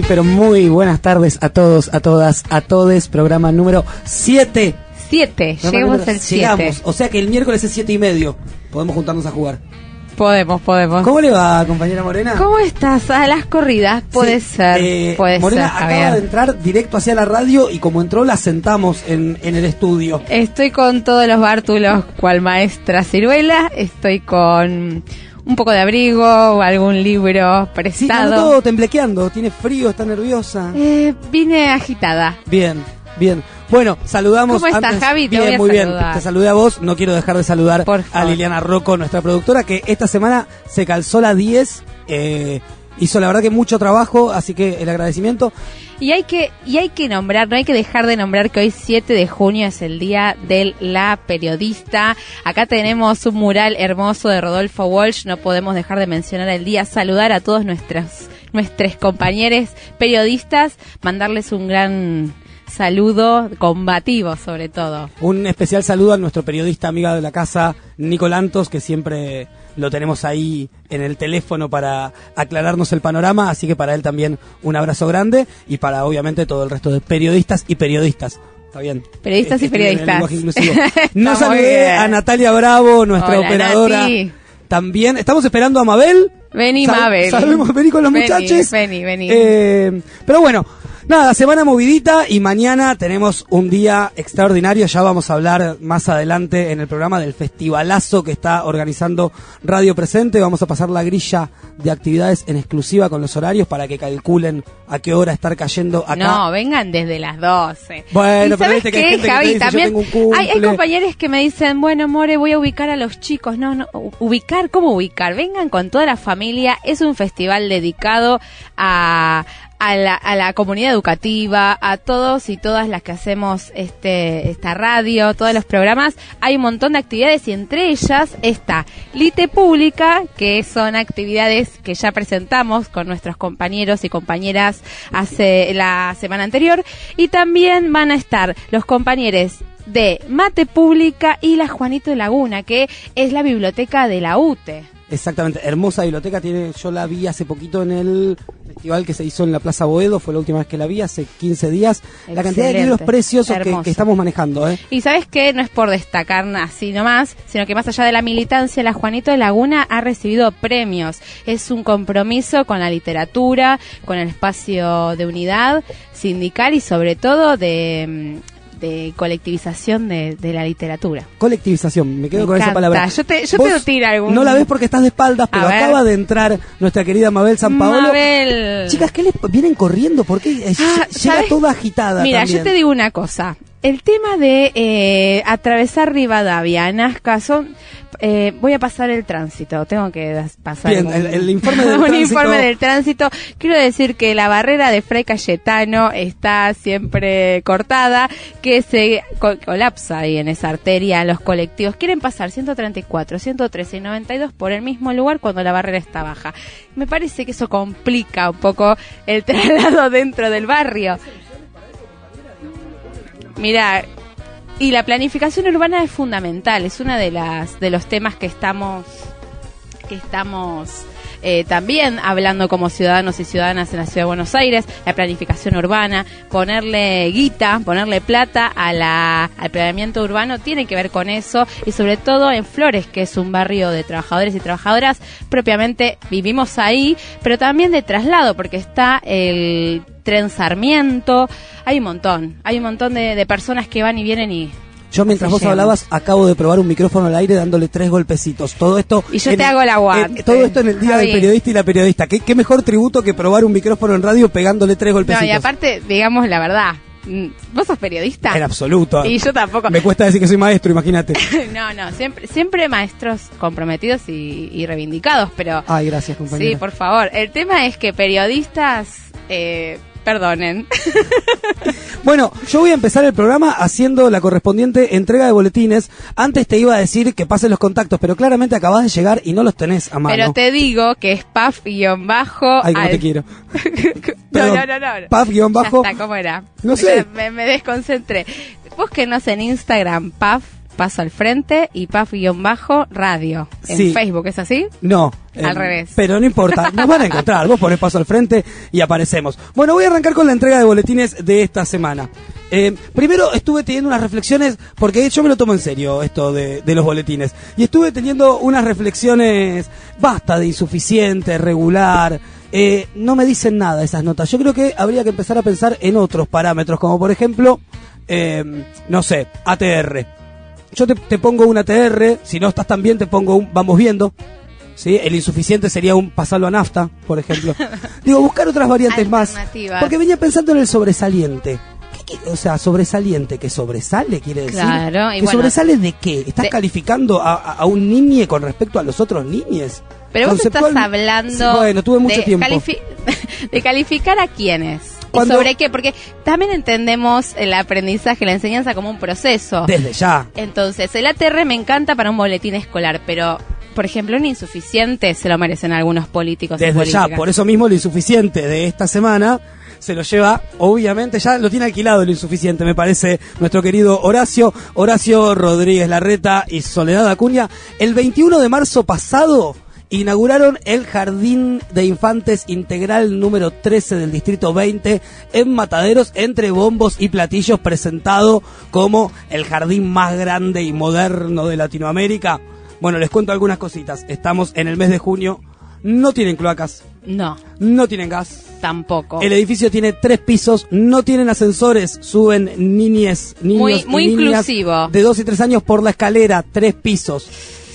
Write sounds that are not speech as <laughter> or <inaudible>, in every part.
Muy, pero muy buenas tardes a todos, a todas, a todes. Programa número 7. 7, llegamos al 7. Llegamos, o sea que el miércoles es 7 y medio. Podemos juntarnos a jugar. Podemos, podemos. ¿Cómo le va, compañera Morena? ¿Cómo estás? A las corridas, puede Sí, ser, eh, puede Morena ser, acaba Javier. de entrar directo hacia la radio y como entró la sentamos en, en el estudio. Estoy con todos los bártulos cual maestra ciruela, estoy con un poco de abrigo o algún libro Sí, prestado. anda todo temblequeando, tiene frío, está nerviosa. Eh, vine agitada. Bien, bien. Bueno, saludamos. ¿Cómo estás, Javi? Te Bien, voy a muy bien. Te saludé a vos. No quiero dejar de saludar a. Liliana Rocco, nuestra productora, que esta semana se calzó la 10. eh, hizo la verdad que mucho trabajo, así que el agradecimiento. Y hay que y hay que nombrar, no hay que dejar de nombrar que hoy 7 de junio es el día de la periodista. Acá tenemos un mural hermoso de Rodolfo Walsh, no podemos dejar de mencionar el día, saludar a todos nuestros nuestros compañeros periodistas, mandarles un gran saludo combativo sobre todo. Un especial saludo a nuestro periodista amiga de la casa, Nico Lantos, que siempre lo tenemos ahí en el teléfono para aclararnos el panorama, así que para él también un abrazo grande y para obviamente todo el resto de periodistas y periodistas. Está bien. Periodistas y en el periodistas. <laughs> No saludé a Natalia Bravo, nuestra Hola, operadora. Nati. También estamos esperando a Mabel. Vení, Sal- Mabel. Sabemos, vení con los Vení, muchachos. vení, vení. Eh, pero bueno, nada, semana movidita y mañana tenemos un día extraordinario. Ya vamos a hablar más adelante en el programa del festivalazo que está organizando Radio Presente. Vamos a pasar la grilla de actividades en exclusiva con los horarios para que calculen a qué hora estar cayendo acá. No, vengan desde las 12. Bueno, ¿Y pero viste que hay que te yo También tengo un hay, hay compañeros que me dicen, bueno, More, voy a ubicar a los chicos. No, no, ubicar, ¿cómo ubicar? Vengan con toda la familia. Es un festival dedicado a, a, la, a la comunidad educativa, a todos y todas las que hacemos este esta radio, todos los programas. Hay un montón de actividades y entre ellas está Lite Pública, que son actividades que ya presentamos con nuestros compañeros y compañeras hace la semana anterior. Y también van a estar los compañeros de Mate Pública y la Juanito de Laguna, que es la biblioteca de la UTE. Exactamente, hermosa biblioteca tiene, yo la vi hace poquito en el festival que se hizo en la Plaza Boedo, fue la última vez que la vi, hace 15 días. La cantidad de libros preciosos que estamos manejando, ¿eh? Y sabes que no es por destacar así nomás, sino que más allá de la militancia, la Juanito de Laguna ha recibido premios. Es un compromiso con la literatura, con el espacio de unidad sindical y sobre todo de, mm, de colectivización de, de la literatura. Colectivización, me quedo Me con esa palabra. Yo te- yo te tiro algún- No la ves porque estás de espaldas, pero A ver. acaba de entrar nuestra querida Mabel San Paolo. Mabel. Chicas, ¿qué les vienen corriendo? ¿Por qué eh, Ah, llega ¿sabes? toda agitada? Mira, también? yo te digo una cosa. El tema de eh, atravesar Rivadavia, Nazca, son... eh, voy a pasar el tránsito, tengo que pasar Bien, un, el- el informe del <laughs> un tránsito. informe del tránsito. Quiero decir que la barrera de Fray Cayetano está siempre cortada, que se co- colapsa ahí en esa arteria los colectivos. Quieren pasar 134, 113 y 92 por el mismo lugar cuando la barrera está baja. Me parece que eso complica un poco el <laughs> traslado dentro del barrio. Mira, y la planificación urbana es fundamental, es una de las de los temas que estamos que estamos eh, también hablando como ciudadanos y ciudadanas en la ciudad de Buenos Aires, la planificación urbana, ponerle guita, ponerle plata a la, al planeamiento urbano tiene que ver con eso y sobre todo en Flores, que es un barrio de trabajadores y trabajadoras, propiamente vivimos ahí, pero también de traslado, porque está el tren Sarmiento, hay un montón, hay un montón de, de personas que van y vienen y Yo mientras vos hablabas, acabo de probar un micrófono al aire dándole tres golpecitos. Todo esto. Y yo te el- hago aguante. en- todo esto en el día del periodista y la periodista. ¿Qué, qué mejor tributo que probar un micrófono en radio pegándole tres golpecitos? No, y aparte, digamos la verdad, mm, vos sos periodista. En absoluto. Y yo tampoco. Me cuesta decir que soy maestro, imagínate. <laughs> No, no, siempre, siempre maestros comprometidos y, y reivindicados, pero Ay, gracias, compañera. sí, por favor. El tema es que periodistas, eh, perdonen. <laughs> Bueno, yo voy a empezar el programa haciendo la correspondiente entrega de boletines. Antes te iba a decir que pasen los contactos, pero claramente acabas de llegar y no los tenés a mano. Pero te digo que es paf-bajo. Ay, cómo al- te quiero. <laughs> no, no, no, no. Paf guion bajo. Ya está, ¿cómo era? No sé. Me, me desconcentré. Búsquenos en Instagram, paf. Paso al Frente y PAF-radio en Sí. Facebook, ¿es así? No. Al eh, revés. Pero no importa, nos van a encontrar. Vos ponés paso al frente y aparecemos. Bueno, voy a arrancar con la entrega de boletines de esta semana. Eh, primero estuve teniendo unas reflexiones, porque yo me lo tomo en serio esto de, de los boletines. Y estuve teniendo unas reflexiones, basta de insuficiente, regular. eh, no me dicen nada esas notas. Yo creo que habría que empezar a pensar en otros parámetros, como por ejemplo, eh, no sé, ATR. Yo te, te pongo un ATR, si no estás tan bien te pongo un vamos viendo. ¿sí? El insuficiente sería un pasarlo a nafta, por ejemplo. <laughs> Digo, buscar otras variantes más. Porque venía pensando en el sobresaliente. ¿Qué, qué- o sea, sobresaliente, que sobresale, quiere decir. Claro, y ¿Que bueno, sobresale de qué? ¿Estás de- calificando a, a- un niñe con respecto a los otros niñes? Pero vos estás hablando Sí, bueno, tuve mucho de, tiempo. califi- <laughs> de calificar a quiénes. ¿Y Cuando- sobre qué? Porque también entendemos el aprendizaje, la enseñanza como un proceso. Desde ya. Entonces, el ATR me encanta para un boletín escolar, pero, por ejemplo, un insuficiente se lo merecen algunos políticos. y Desde ya, por eso mismo lo insuficiente de esta semana se lo lleva, obviamente, ya lo tiene alquilado el insuficiente, me parece, nuestro querido Horacio, Horacio Rodríguez Larreta y Soledad Acuña. El 21 de marzo pasado inauguraron el Jardín de Infantes Integral número 13 del Distrito 20 en Mataderos, entre bombos y platillos, presentado como el jardín más grande y moderno de Latinoamérica. Bueno, les cuento algunas cositas. Estamos en el mes de junio. No tienen cloacas, No, no tienen gas. tampoco. El edificio tiene tres pisos, no tienen ascensores, suben niñes, niños Muy- y muy niñas inclusivo. de dos y tres años por la escalera, tres pisos.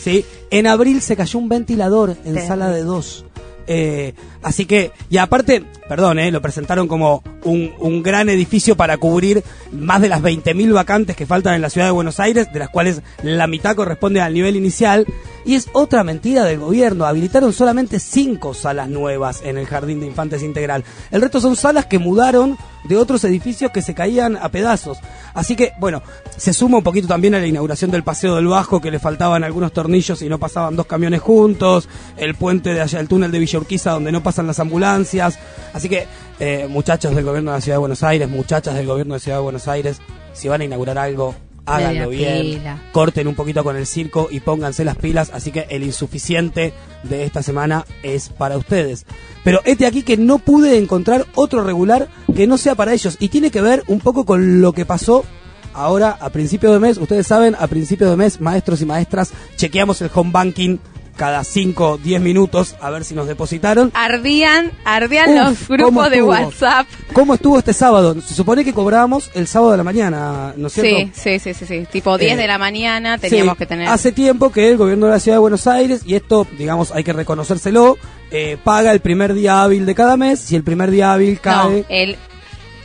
¿sí? En abril se cayó un ventilador en sala de dos. Eh, así que, y aparte, perdón, eh, lo presentaron como un, un gran edificio para cubrir más de las 20.000 vacantes que faltan en la ciudad de Buenos Aires, de las cuales la mitad corresponde al nivel inicial. Y es otra mentira del gobierno. Habilitaron solamente cinco salas nuevas en el Jardín de Infantes Integral. El resto son salas que mudaron de otros edificios que se caían a pedazos. Así que, bueno, se suma un poquito también a la inauguración del Paseo del Bajo, que le faltaban algunos tornillos y no pasaban dos camiones juntos, el puente de allá, el túnel de Villa Urquiza, donde no pasan las ambulancias. Así que, eh, muchachos del gobierno de la Ciudad de Buenos Aires, muchachas del gobierno de la Ciudad de Buenos Aires, si van a inaugurar algo, háganlo bien, pila. corten un poquito con el circo y pónganse las pilas. Así que el insuficiente de esta semana es para ustedes. Pero este aquí que no pude encontrar otro regular que no sea para ellos. Y tiene que ver un poco con lo que pasó ahora a principio de mes. Ustedes saben, a principio de mes, maestros y maestras, chequeamos el home banking cada 5, 10 minutos a ver si nos depositaron. Ardían, ardían Uf, los ¿cómo grupos de? WhatsApp. ¿Cómo estuvo este sábado? Se supone que cobramos el sábado de la mañana, ¿no es cierto? Sí, sí, sí, sí, sí. Tipo 10 Eh, de la mañana teníamos Sí, que tener. Hace tiempo que el gobierno de la ciudad de Buenos Aires, y esto, digamos, hay que reconocérselo, eh, paga el primer día hábil de cada mes. Si el primer día hábil No, cae. el,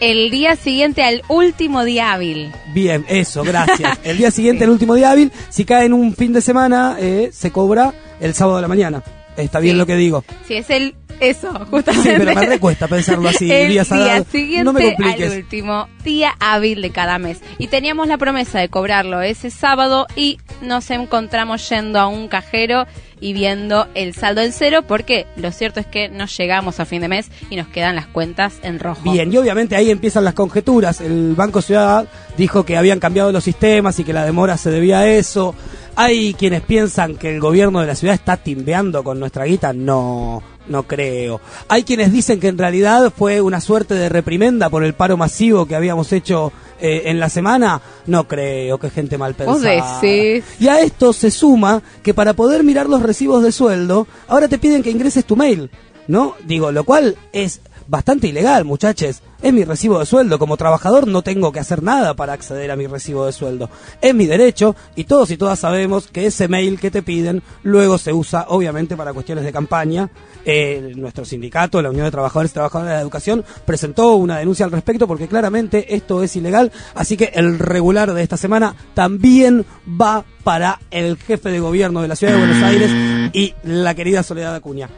el día siguiente al último día hábil. Bien, eso, gracias. <laughs> El día siguiente, el último día hábil, si cae en un fin de semana, eh, se cobra el sábado de la mañana. Está bien Sí. lo que digo. Si es el. Eso, Sí, justamente. pero me recuesta pensarlo así. el día siguiente no me al último día hábil de cada mes. Y teníamos la promesa de cobrarlo ese sábado y nos encontramos yendo a un cajero y viendo el saldo en cero porque lo cierto es que no llegamos a fin de mes y nos quedan las cuentas en rojo. Bien, y obviamente ahí empiezan las conjeturas. El Banco Ciudad dijo que habían cambiado los sistemas y que la demora se debía a eso. Hay quienes piensan que el gobierno de la ciudad está timbeando con nuestra guita. No, no creo. Hay quienes dicen que en realidad fue una suerte de reprimenda por el paro masivo que habíamos hecho eh, en la semana. No creo que gente mal pensada. Y a esto se suma que para poder mirar los recibos de sueldo, ahora te piden que ingreses tu mail. ¿no? Digo, lo cual es bastante ilegal, muchachos. Es mi recibo de sueldo. Como trabajador no tengo que hacer nada para acceder a mi recibo de sueldo. Es mi derecho y todos y todas sabemos que ese mail que te piden luego se usa obviamente para cuestiones de campaña. Eh, nuestro sindicato, la Unión de Trabajadores y Trabajadoras de la Educación, presentó una denuncia al respecto porque claramente esto es ilegal. Así que el regular de esta semana también va para el jefe de gobierno de la Ciudad de Buenos Aires y la querida Soledad Acuña.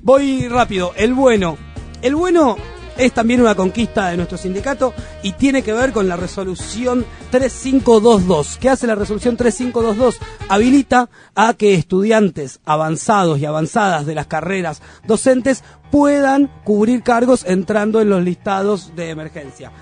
Voy rápido. El bueno. El bueno es también una conquista de nuestro sindicato y tiene que ver con la resolución 3522. ¿Qué hace la resolución 3522? Habilita a que estudiantes avanzados y avanzadas de las carreras docentes puedan cubrir cargos entrando en los listados de emergencia.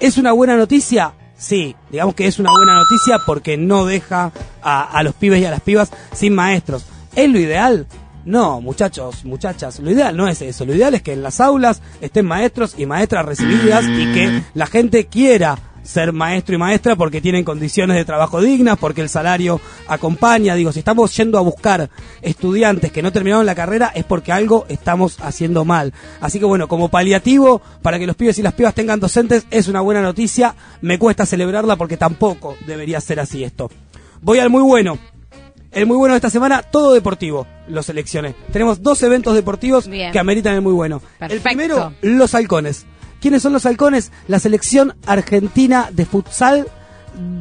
¿Es una buena noticia? sí, digamos que es una buena noticia porque no deja a, a los pibes y a las pibas sin maestros. ¿Es lo ideal? No, muchachos, muchachas, lo ideal no es eso. Lo ideal es que en las aulas estén maestros y maestras recibidas y que la gente quiera ser maestro y maestra porque tienen condiciones de trabajo dignas, porque el salario acompaña. Digo, si estamos yendo a buscar estudiantes que no terminaron la carrera es porque algo estamos haciendo mal. Así que bueno, como paliativo para que los pibes y las pibas tengan docentes es una buena noticia. Me cuesta celebrarla porque tampoco debería ser así esto. Voy al muy bueno. El muy bueno de esta semana, todo deportivo, lo seleccioné. Tenemos dos eventos deportivos Bien. que ameritan el muy bueno. Perfecto. El primero, los halcones. ¿Quiénes son los halcones? La selección argentina de futsal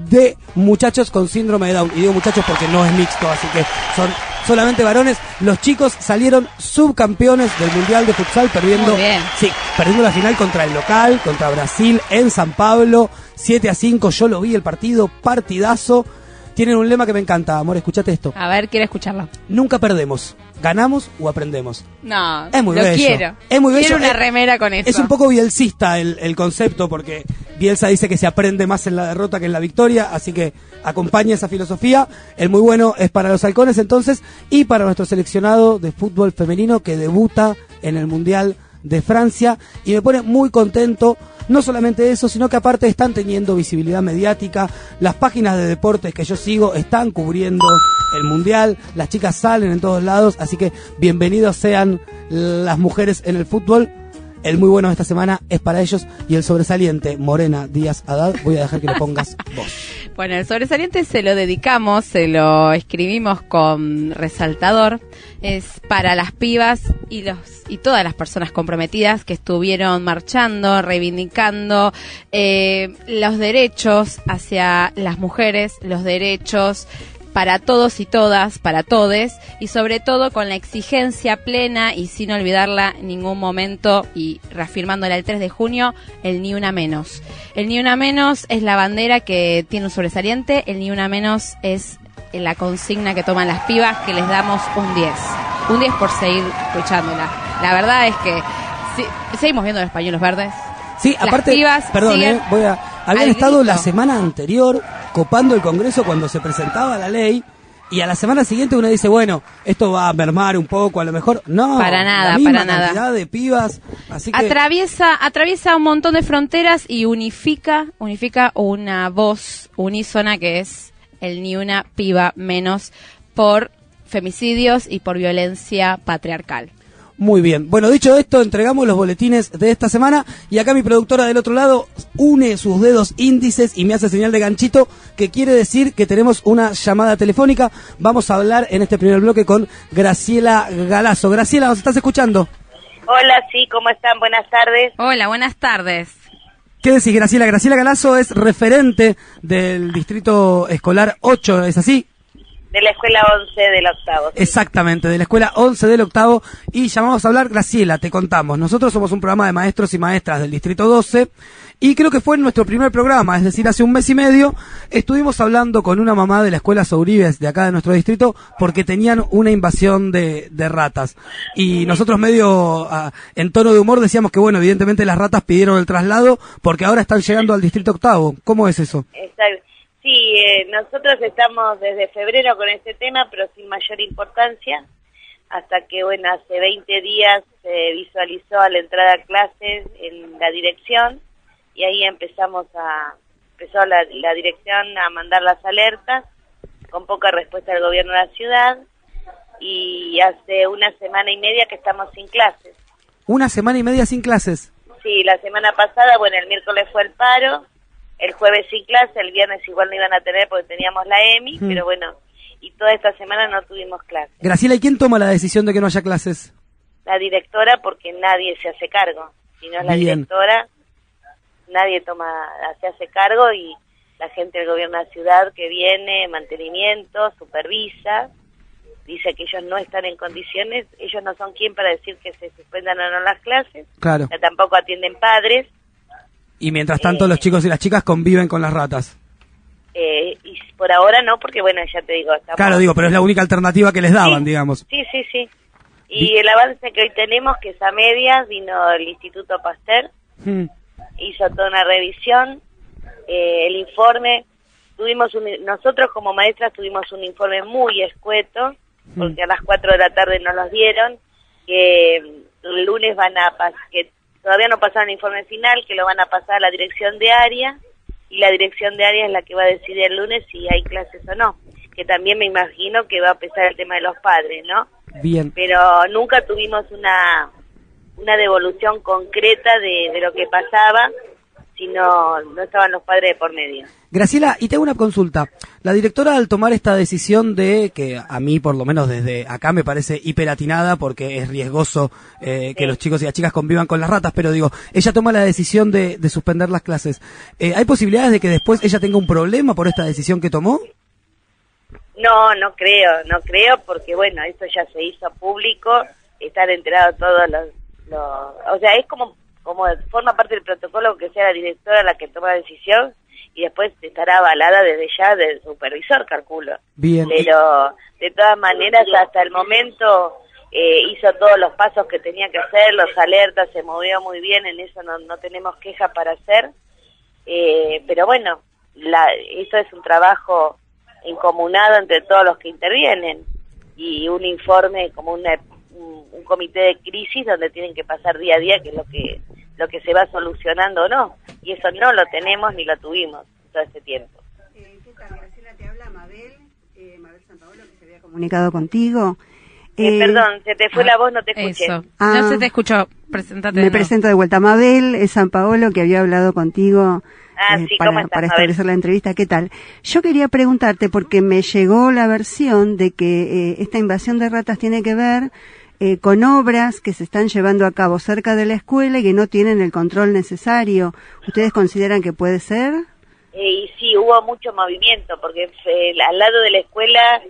de muchachos con síndrome de Down. Y digo muchachos porque no es mixto, así que son solamente varones. Los chicos salieron subcampeones del Mundial de Futsal perdiendo, sí, perdiendo la final contra el local, contra Brasil en San Pablo, 7 a 5. Yo lo vi el partido, partidazo. Tienen un lema que me encanta, amor, escuchate esto. A ver, quiero escucharlo. Nunca perdemos, ganamos o aprendemos. No, Es muy lo bello. quiero. Es muy bello. Quiero una Es- remera con eso. Es un poco bielcista el, el concepto, porque Bielsa dice que se aprende más en la derrota que en la victoria, así que acompaña esa filosofía. El muy bueno es para los halcones entonces y para nuestro seleccionado de fútbol femenino que debuta en el Mundial de Francia y me pone muy contento. No solamente eso, sino que aparte están teniendo visibilidad mediática. Las páginas de deportes que yo sigo están cubriendo el mundial. Las chicas salen en todos lados. Así que bienvenidos sean las mujeres en el fútbol. El muy bueno de esta semana es para ellos y el sobresaliente Morena Díaz Haddad. Voy a dejar que le pongas <laughs> vos. Bueno, el sobresaliente se lo dedicamos, se lo escribimos con resaltador. Es para las pibas y los y todas las personas comprometidas que estuvieron marchando, reivindicando eh, los derechos hacia las mujeres, los derechos para todos y todas, para todes, y sobre todo con la exigencia plena y sin olvidarla en ningún momento y reafirmándola el 3 de junio, el ni una menos. El ni una menos es la bandera que tiene un sobresaliente, el ni una menos es la consigna que toman las pibas que les damos un 10. Un 10 por seguir luchándola. La verdad es que si- seguimos viendo los pañuelos verdes. Sí, Las aparte, pibas perdón, siguen eh, voy a, habían estado grito. la semana anterior copando el Congreso cuando se presentaba la ley y a la semana siguiente uno dice, bueno, esto va a mermar un poco, a lo mejor. No, Para nada, la misma para nada. cantidad de pibas, así que atraviesa atraviesa un montón de fronteras y unifica unifica una voz unísona que es el ni una piba menos por femicidios y por violencia patriarcal. Muy bien. Bueno, dicho esto, entregamos los boletines de esta semana y acá mi productora del otro lado une sus dedos índices y me hace señal de ganchito que quiere decir que tenemos una llamada telefónica. Vamos a hablar en este primer bloque con Graciela Galazo. Graciela, ¿nos estás escuchando? Hola, sí, ¿cómo están? Buenas tardes. Hola, buenas tardes. ¿Qué decís, Graciela? Graciela Galazo es referente del Distrito Escolar 8, ¿es así? De la Escuela 11 del octavo. sí. Exactamente, de la escuela 11 del octavo. Y llamamos a hablar, Graciela, te contamos. Nosotros somos un programa de maestros y maestras del Distrito 12. Y creo que fue en nuestro primer programa, es decir, hace un mes y medio, estuvimos hablando con una mamá de la escuela Souribes de acá de nuestro distrito porque tenían una invasión de, de ratas. Y nosotros medio ah, en tono de humor decíamos que, bueno, evidentemente las ratas pidieron el traslado porque ahora están llegando al Distrito octavo. ¿Cómo es eso? Exacto. Sí, eh, nosotros estamos desde febrero con este tema, pero sin mayor importancia, hasta que, bueno, hace 20 días se visualizó a la entrada a clases en la dirección y ahí empezamos a, empezó la, la dirección a mandar las alertas con poca respuesta del gobierno de la ciudad y hace una semana y media que estamos sin clases. Una semana y media sin clases. Sí, la semana pasada, bueno, el miércoles fue el paro, el jueves sin clase, el viernes igual no iban a tener porque teníamos la EMI, Mm. pero bueno, y toda esta semana no tuvimos clase. Graciela, ¿y quién toma la decisión de que no haya clases? La directora, porque nadie se hace cargo. Si no es la Bien. directora, nadie toma, se hace cargo y la gente del gobierno de la ciudad que viene, mantenimiento, supervisa, dice que ellos no están en condiciones, ellos no son quien para decir que se suspendan o no las clases, Claro. o sea, tampoco atienden padres, Y mientras tanto Eh. los chicos y las chicas conviven con las ratas. Eh, y por ahora no, porque bueno, ya te digo, estamos... Claro, digo, pero es la única alternativa que les daban, Sí. digamos. Sí, sí, sí. Y el avance que hoy tenemos, que es a medias, vino el Instituto Pasteur, Hmm. hizo toda una revisión eh, el informe, tuvimos un, nosotros como maestras tuvimos un informe muy escueto, porque a las 4 de la tarde nos los dieron, que el lunes van a que todavía no pasaron el informe final, que lo van a pasar a la dirección de área, y la dirección de área es la que va a decidir el lunes si hay clases o no, que también me imagino que va a pesar el tema de los padres, ¿no? Bien. Pero nunca tuvimos una, una devolución concreta de, de lo que pasaba, si no, no estaban los padres de por medio. Graciela, y tengo una consulta. La directora al tomar esta decisión de, que a mí por lo menos desde acá me parece hiperatinada porque es riesgoso eh, que los chicos y las chicas convivan con las ratas, pero digo, ella toma la decisión de, de suspender las clases. Eh, ¿Hay posibilidades de que después ella tenga un problema por esta decisión que tomó? No, no creo, no creo, porque bueno, esto ya se hizo público, están enterados todos los, los- o sea, es como, como forma parte del protocolo que sea la directora la que toma la decisión y después estará avalada desde ya del supervisor, calculo. Bien. Pero de todas maneras, hasta el momento eh, hizo todos los pasos que tenía que hacer, los alertas, se movió muy bien, en eso no, no tenemos queja para hacer. Eh, pero bueno, la, esto es un trabajo incomunado entre todos los que intervienen y un informe como una, un, un comité de crisis donde tienen que pasar día a día que es lo que lo que se va solucionando o no y eso no lo tenemos ni lo tuvimos todo este tiempo Eh, ¿Qué tal, Graciela? Te habla Mabel, eh, Mabel Sanpaolo, que se había comunicado contigo. Eh, Eh, perdón se te fue la voz no te escuché Eso. Ah. no se te escuchó. Presentate. de Me presento de vuelta. Mabel es San Paolo, que había hablado contigo Ah, eh, sí, para, ¿cómo estás, para establecer la entrevista. ¿Qué tal? Yo quería preguntarte, porque me llegó la versión de que eh, esta invasión de ratas tiene que ver eh, con obras que se están llevando a cabo cerca de la escuela y que no tienen el control necesario. ¿Ustedes consideran que puede ser? Eh, y sí, hubo mucho movimiento, porque eh, al lado de la escuela,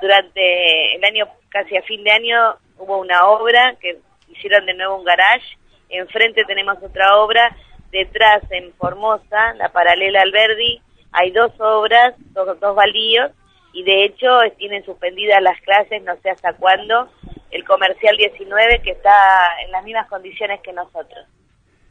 durante el año, casi a fin de año, hubo una obra que hicieron de nuevo un garage. Enfrente tenemos otra obra. Detrás, en Formosa, la paralela al Verdi, hay dos obras, dos, dos baldíos, y de hecho tienen suspendidas las clases, no sé hasta cuándo, el comercial 19, que está en las mismas condiciones que nosotros.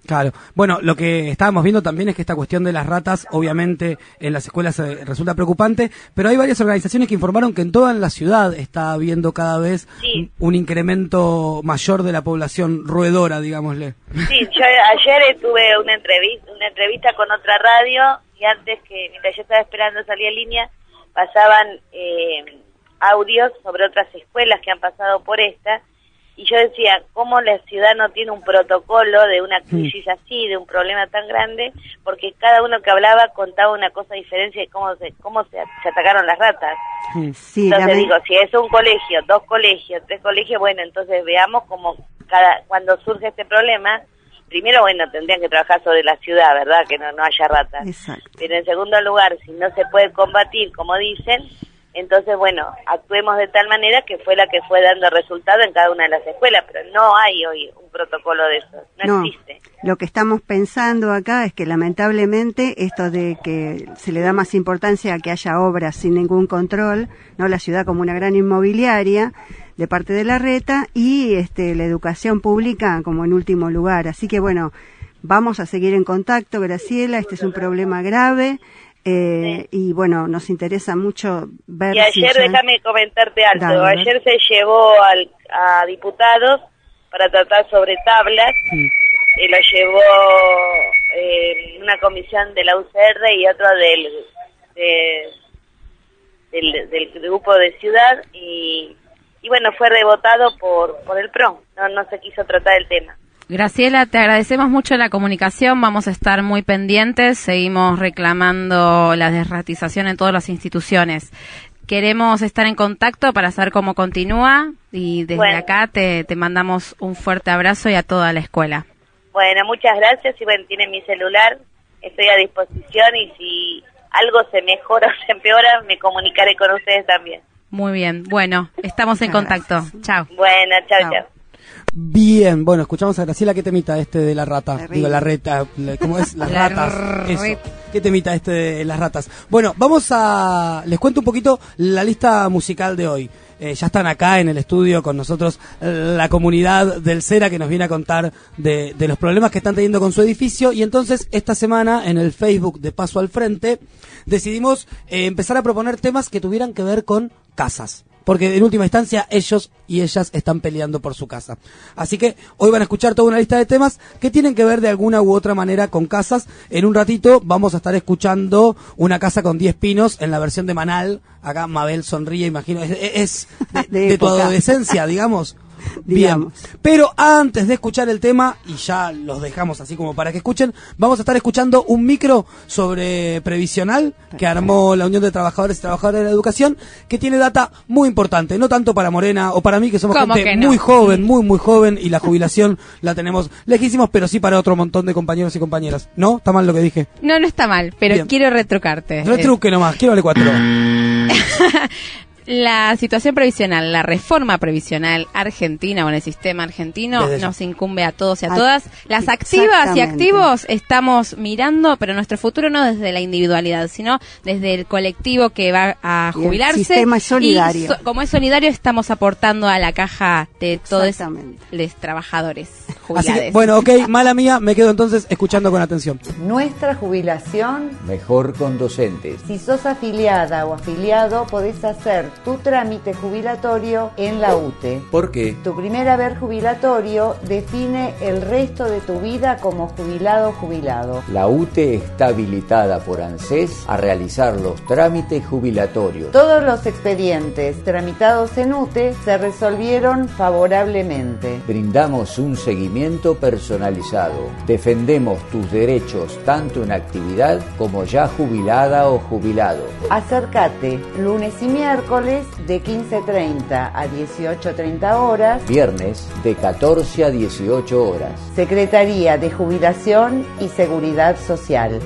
Claro. Bueno, lo que estábamos viendo también es que esta cuestión de las ratas, obviamente, en las escuelas eh, resulta preocupante, pero hay varias organizaciones que informaron que en toda la ciudad está habiendo cada vez Sí. un, incremento mayor de la población roedora, digámosle. Sí, yo ayer tuve una entrevista, una entrevista con otra radio y antes que, mientras yo estaba esperando salir en línea, pasaban eh, audios sobre otras escuelas que han pasado por esta y yo decía, ¿cómo la ciudad no tiene un protocolo de una crisis así, de un problema tan grande? Porque cada uno que hablaba contaba una cosa diferente de cómo se, cómo se, se atacaron las ratas. Sí, Entonces digo, si es un colegio, dos colegios, tres colegios, bueno, entonces veamos cómo cada cuando surge este problema, primero, bueno, tendrían que trabajar sobre la ciudad, ¿verdad? Que no, no haya ratas. Exacto. Pero en segundo lugar, si no se puede combatir, como dicen, entonces, bueno, actuemos de tal manera que fue la que fue dando resultado en cada una de las escuelas, pero no hay hoy un protocolo de eso, no, existe. Lo que estamos pensando acá es que lamentablemente esto de que se le da más importancia a que haya obras sin ningún control, no la ciudad como una gran inmobiliaria de parte de la reta y este la educación pública como en último lugar. Así que bueno, vamos a seguir en contacto, Graciela, este es un problema grave. Eh, Y bueno, nos interesa mucho ver Y si ayer, ya- déjame comentarte algo, Dale, ayer se llevó al, a diputados para tratar sobre tablas, y lo llevó eh, una comisión de la UCR y otro del, de- del, del grupo de ciudad, y, y bueno, fue rebotado por, por el PRO, no, no se quiso tratar el tema. Graciela, te agradecemos mucho la comunicación. Vamos a estar muy pendientes. Seguimos reclamando la desratización en todas las instituciones. Queremos estar en contacto para saber cómo continúa y desde Bueno. acá te, te mandamos un fuerte abrazo y a toda la escuela. Bueno, muchas gracias y bueno, tienen mi celular, estoy a disposición y si algo se mejora <laughs> o se empeora, me comunicaré con ustedes también. Muy bien. Bueno, estamos en contacto. Chao. Bueno, chao, Chao. Bien, bueno, escuchamos a Graciela, ¿qué temita este de la rata? Digo, la reta, ¿cómo es? Las La ratas. Eso. ¿Qué temita este de las ratas? Bueno, vamos a... Les cuento un poquito la lista musical de hoy. Eh, ya están acá en el estudio con nosotros la comunidad del CERA que nos viene a contar de, de los problemas que están teniendo con su edificio y entonces esta semana en el Facebook de Paso al Frente decidimos eh, empezar a proponer temas que tuvieran que ver con casas. Porque en última instancia ellos y ellas están peleando por su casa. Así que hoy van a escuchar toda una lista de temas que tienen que ver de alguna u otra manera con casas. En un ratito vamos a estar escuchando una casa con 10 pinos en la versión de Manal. Acá Mabel sonríe, imagino. Es, es <laughs> de, De de tu adolescencia, digamos. <laughs> Bien, pero antes de escuchar el tema, y ya los dejamos así como para que escuchen, vamos a estar escuchando un micro sobre previsional que armó la Unión de Trabajadores y Trabajadoras de la Educación, que tiene data muy importante, no tanto para Morena o para mí, que somos ¿Cómo gente no? muy joven, muy, muy joven, y la jubilación <laughs> la tenemos lejísimos, pero sí para otro montón de compañeros y compañeras. ¿No? ¿Está mal lo que dije? No, no está mal, pero Bien. quiero retrucarte. Retruque nomás, quiero vale cuatro. <laughs> La situación previsional, la reforma previsional argentina o en el sistema argentino Desde nos incumbe a todos y a Ah, todas. Las activas y activos estamos mirando, pero nuestro futuro no desde la individualidad, sino desde el colectivo que va a Y el jubilarse. sistema es solidario. Y so- como es solidario, estamos aportando a la caja de todos los trabajadores Así jubilados. que, bueno, ok, mala mía, me quedo entonces escuchando con atención. Nuestra jubilación, Mejor con docentes. si sos afiliada o afiliado, podés hacer tu trámite jubilatorio en la UTE. ¿Por qué? Tu primer haber jubilatorio define el resto de tu vida como jubilado jubilado. La UTE está habilitada por ANSES a realizar los trámites jubilatorios. Todos los expedientes tramitados en UTE se resolvieron favorablemente. Brindamos un seguimiento personalizado. Defendemos tus derechos tanto en actividad como ya jubilada o jubilado. Acércate lunes y miércoles de 15.30 a 18.30 horas. Viernes de 14 a 18 horas. Secretaría de Jubilación y Seguridad Social.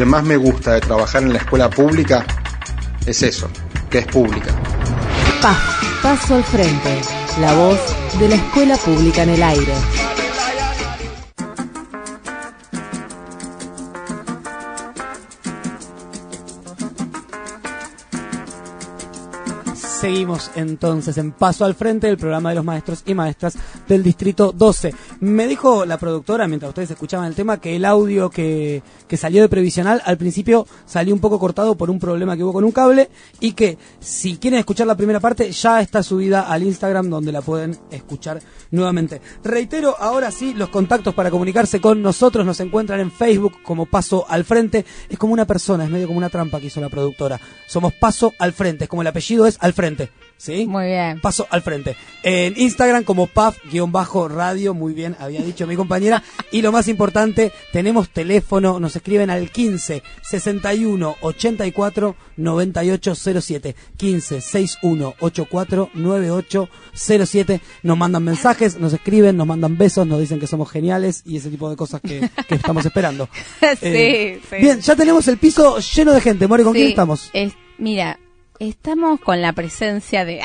Que más me gusta de trabajar en la escuela pública es eso, que es pública. Pa, paso al frente. La voz de la escuela pública en el aire. Seguimos entonces en Paso al Frente del programa de los maestros y maestras del Distrito 12. Me dijo la productora, mientras ustedes escuchaban el tema, que el audio que, que salió de previsional al principio salió un poco cortado por un problema que hubo con un cable y que si quieren escuchar la primera parte ya está subida al Instagram donde la pueden escuchar nuevamente. Reitero, ahora sí, los contactos para comunicarse con nosotros nos encuentran en Facebook como Paso al Frente. Es como una persona, es medio como una trampa que hizo la productora. Somos Paso al Frente, es como el apellido es al frente. ¿Sí? Muy bien. Paso al frente. En Instagram como PAF-radio, muy bien, había dicho mi compañera. Y lo más importante, tenemos teléfono, nos escriben al 15 61 84 9807. 15 61 84 9807. Nos mandan mensajes, nos escriben, nos mandan besos, nos dicen que somos geniales y ese tipo de cosas que, que estamos esperando. <laughs> sí, Eh, sí. Bien, ya tenemos el piso lleno de gente. More, ¿con quién estamos? es- mira, estamos con la presencia de...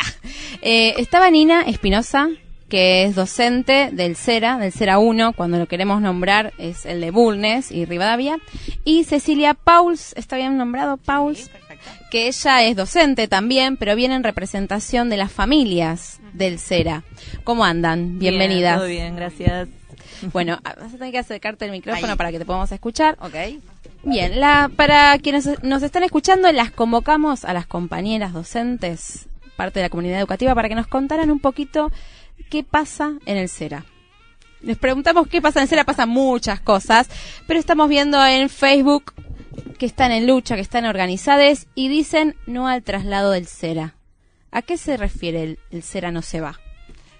Eh, estaba Nina Espinosa, que es docente del CERA, del CERA 1, cuando lo queremos nombrar es el de Bulnes y Rivadavia. Y Cecilia Pauls, ¿está bien nombrado Pauls? que ella es docente también, pero viene en representación de las familias del CERA. ¿Cómo andan? Bienvenidas. Todo bien, gracias. Bueno, ah, vas a tener que acercarte el micrófono para que te podamos escuchar. Ok. Bien, la, para quienes nos están escuchando, las convocamos a las compañeras docentes, parte de la comunidad educativa, para que nos contaran un poquito qué pasa en el CERA. Les preguntamos qué pasa en el CERA, pasan muchas cosas, pero estamos viendo en Facebook que están en lucha, que están organizadas y dicen no al traslado del CERA. ¿A qué se refiere el, el CERA no se va?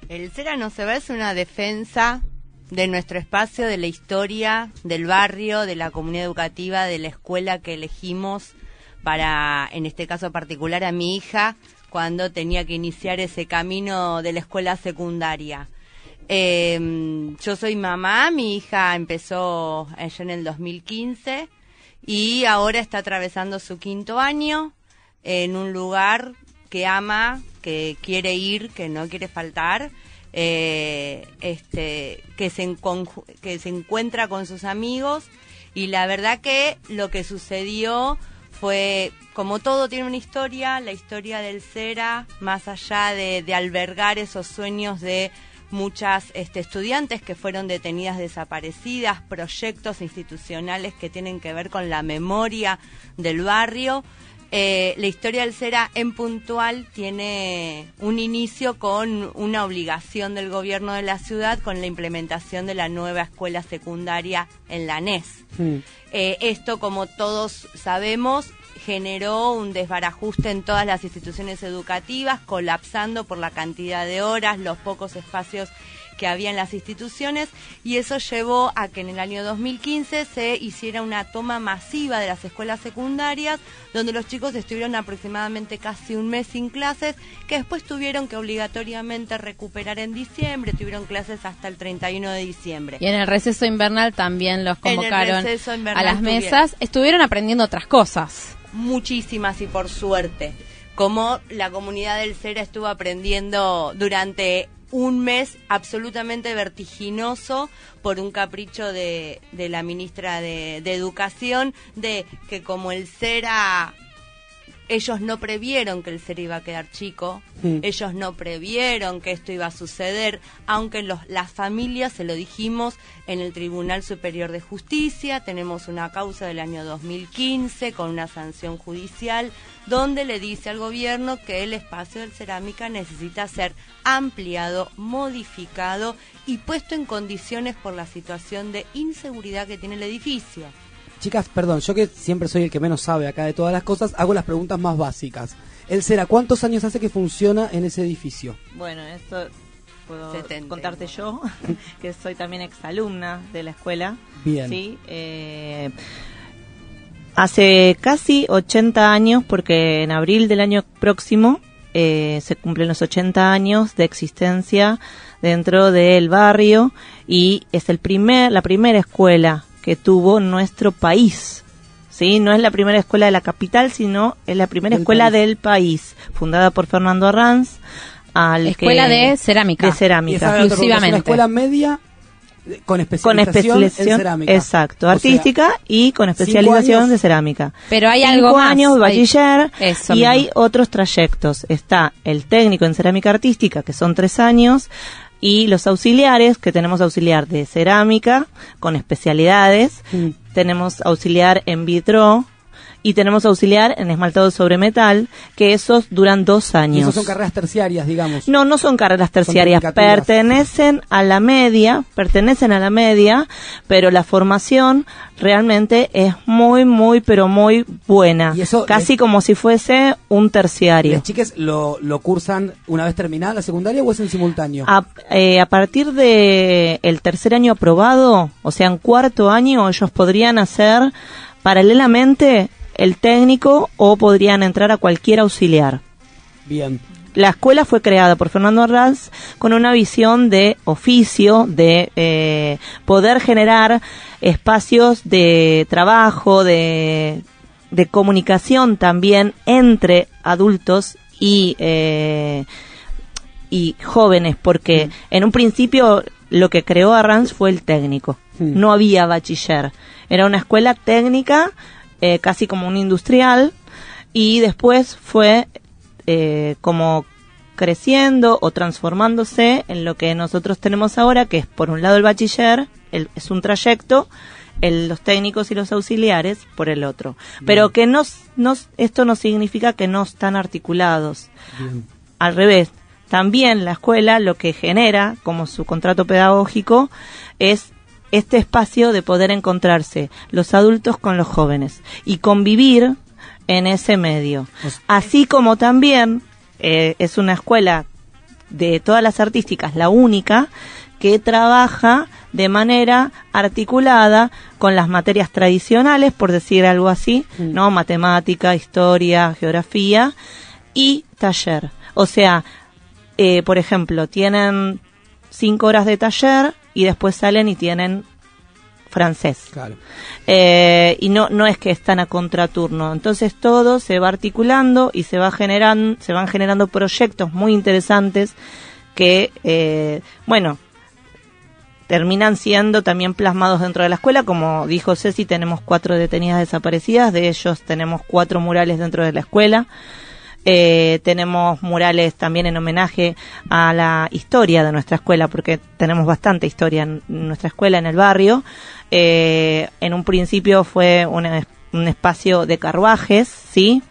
El CERA no se va es una defensa de nuestro espacio, de la historia, del barrio, de la comunidad educativa, de la escuela que elegimos para, en este caso particular, a mi hija cuando tenía que iniciar ese camino de la escuela secundaria. Eh, yo soy mamá, mi hija empezó allá en el 2015 y ahora está atravesando su quinto año en un lugar que ama, que quiere ir, que no quiere faltar, eh, este, que, se que se encuentra con sus amigos y la verdad que lo que sucedió fue, como todo tiene una historia, la historia del CERA, más allá de, de albergar esos sueños de muchas este, estudiantes que fueron detenidas desaparecidas, proyectos institucionales que tienen que ver con la memoria del barrio. Eh, la historia del CERA en puntual tiene un inicio con una obligación del gobierno de la ciudad con la implementación de la nueva escuela secundaria en la NES. Eh, esto, como todos sabemos, generó un desbarajuste en todas las instituciones educativas, colapsando por la cantidad de horas, los pocos espacios que había en las instituciones y eso llevó a que en el año 2015 se hiciera una toma masiva de las escuelas secundarias donde los chicos estuvieron aproximadamente casi un mes sin clases que después tuvieron que obligatoriamente recuperar en diciembre, tuvieron clases hasta el 31 de diciembre. Y en el receso invernal también los convocaron a las tuvieron. mesas. Estuvieron aprendiendo otras cosas. muchísimas y por suerte. como la comunidad del CERA estuvo aprendiendo durante un mes absolutamente vertiginoso por un capricho de, de la ministra de, Educación, de que como el CERA ellos no previeron que el ser iba a quedar chico, Mm. ellos no previeron que esto iba a suceder, aunque los, las familias, se lo dijimos, en el Tribunal Superior de Justicia, tenemos una causa del año 2015 con una sanción judicial, donde le dice al gobierno que el espacio del cerámica necesita ser ampliado, modificado y puesto en condiciones por la situación de inseguridad que tiene el edificio. Chicas, perdón, yo que siempre soy el que menos sabe acá de todas las cosas, hago las preguntas más básicas. El Cera, ¿cuántos años hace que funciona en ese edificio? Bueno, esto puedo 70. contarte yo, <laughs> que soy también exalumna de la escuela. Bien. Sí, eh, hace casi 80 años, porque en abril del año próximo eh, se cumplen los 80 años de existencia dentro del barrio y es el primer, la primera escuela que tuvo nuestro país. Sí, no es la primera escuela de la capital, sino es la primera Del escuela país. del país, fundada por Fernando Arranz. Al Escuela que- de cerámica. De cerámica. era otra pregunta, ¿es Exclusivamente. una escuela media con Con especialización, especialización, en cerámica. exacto, O sea, artística y con cinco especialización años. de cerámica. Pero hay Cinco algo más. años, bachiller, Eso y mismo. hay otros trayectos. Está el técnico en cerámica artística, que son tres años, y los auxiliares, que tenemos auxiliar de cerámica, con especialidades, Mm. tenemos auxiliar en vitro, y tenemos auxiliar en esmaltado sobre metal, que esos duran dos Y años. esos son carreras terciarias, digamos. No, no son carreras terciarias, pertenecen a la media, pertenecen a la media, pero la formación realmente es muy, muy, pero muy buena. Y eso Casi como si fuese un terciario. ¿Las chiques lo, lo cursan una vez terminada la secundaria o es en simultáneo? A, eh, a partir de el tercer año aprobado, o sea, en cuarto año, ellos podrían hacer paralelamente el técnico o podrían entrar a cualquier auxiliar. Bien. La escuela fue creada por Fernando Arranz con una visión de oficio, de eh, poder generar espacios de trabajo, de, de comunicación también entre adultos y, eh, y jóvenes, porque en un principio lo que creó Arranz fue el técnico, Mm. no había bachiller, era una escuela técnica, eh, casi como un industrial, y después fue eh, como creciendo o transformándose en lo que nosotros tenemos ahora, que es por un lado el bachiller, el- es un trayecto, el- los técnicos y los auxiliares por el otro. Pero que no, esto no significa que no están articulados. Bien. Al revés, también la escuela lo que genera como su contrato pedagógico es este espacio de poder encontrarse los adultos con los jóvenes y convivir en ese medio. Así como también eh, es una escuela de todas las artísticas, la única que trabaja de manera articulada con las materias tradicionales, por decir algo así, ¿no? Matemática, historia, geografía y taller. O sea, eh, por ejemplo, tienen cinco horas de taller y después salen y tienen francés. Claro. Eh, y no no es que están a contraturno entonces todo se va articulando y se va generando se van generando proyectos muy interesantes que eh, bueno terminan siendo también plasmados dentro de la escuela como dijo Ceci tenemos cuatro detenidas desaparecidas de ellos tenemos cuatro murales dentro de la escuela eh, tenemos murales también en homenaje a la historia de nuestra escuela, porque tenemos bastante historia en nuestra escuela, en el barrio. Eh, en un principio fue una- un espacio de carruajes, ¿sí?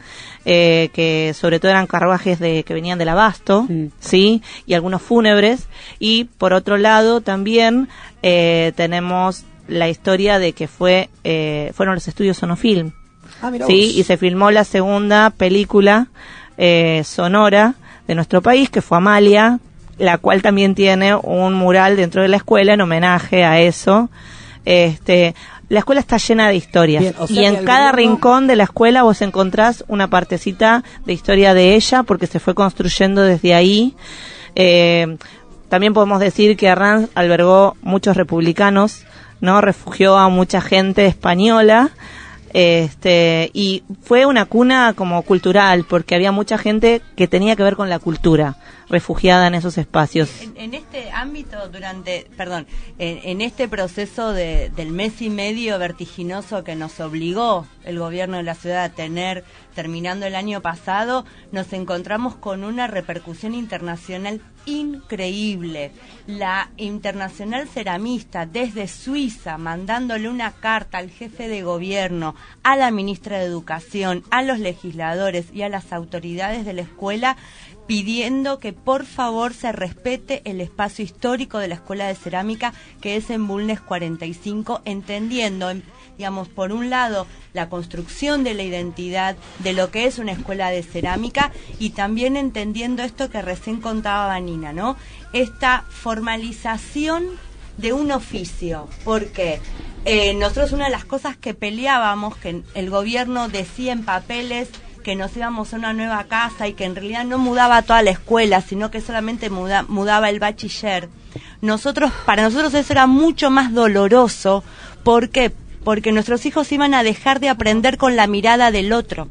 Eh, que sobre todo eran carruajes de, que venían del abasto, ¿sí? Y algunos fúnebres. Y por otro lado también eh, tenemos la historia de que fue eh, fueron los estudios Sonofilm. Ah, Sí, y se filmó la segunda película eh, sonora de nuestro país, que fue Amalia, la cual también tiene un mural dentro de la escuela en homenaje a eso. Este, la escuela está llena de historias Bien, o sea y en cada gobierno- rincón de la escuela vos encontrás una partecita de historia de ella porque se fue construyendo desde ahí. Eh, también podemos decir que Arranz albergó muchos republicanos, ¿no? Refugió a mucha gente española Este, y fue una cuna como cultural, porque había mucha gente que tenía que ver con la cultura, refugiada en esos espacios. En, este ámbito, durante, perdón, en, en este proceso de, del mes y medio vertiginoso que nos obligó el gobierno de la ciudad a tener terminando el año pasado, nos encontramos con una repercusión internacional increíble. La internacional ceramista desde Suiza mandándole una carta al jefe de gobierno, a la ministra de Educación, a los legisladores y a las autoridades de la escuela pidiendo que por favor se respete el espacio histórico de la Escuela de Cerámica que es en Bulnes 45, entendiendo, en- digamos, por un lado, la construcción de la identidad de lo que es una escuela de cerámica y también entendiendo esto que recién contaba Vanina, ¿no? Esta formalización de un oficio, porque eh, nosotros una de las cosas que peleábamos, que el gobierno decía en papeles que nos íbamos a una nueva casa y que en realidad no mudaba toda la escuela, sino que solamente muda- mudaba el bachiller. Nosotros, para nosotros eso era mucho más doloroso, ¿por qué? Porque nuestros hijos iban a dejar de aprender con la mirada del otro.